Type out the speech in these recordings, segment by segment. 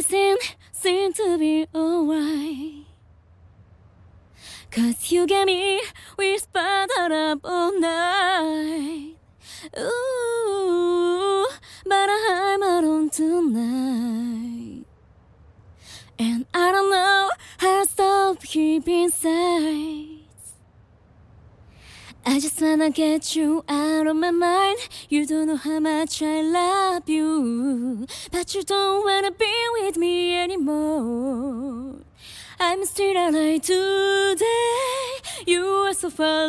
everything seems to be alright. Cause you get me we whispered up all night. Ooh, but I'm alone tonight. And I don't know how to stop keeping sight. I just wanna get you out of my mind. You don't know how much I love you, but you don't wanna be with me anymore. I'm still alive today. You are so far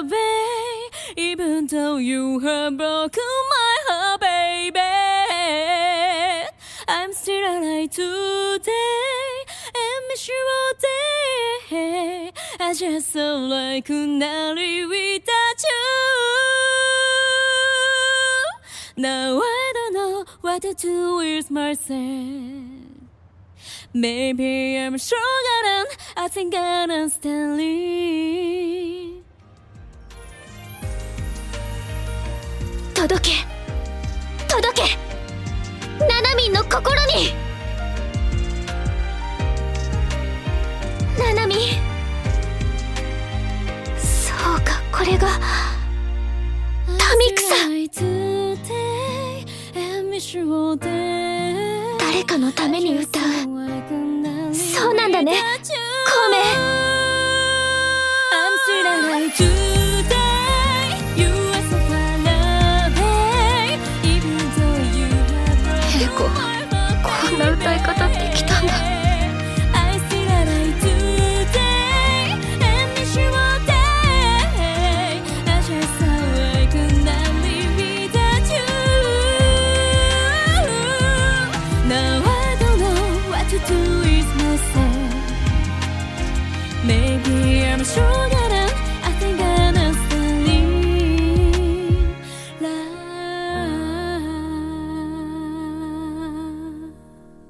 away, even though you have broken my heart, baby. I'm still alive today and miss you all day. I just felt like not live without you. Now I don't know what to do with myself. Maybe I'm stronger than I think I understand it. 届け届けナナミンの心にれがタミクさん誰かのために歌う。そうなんだね。孔明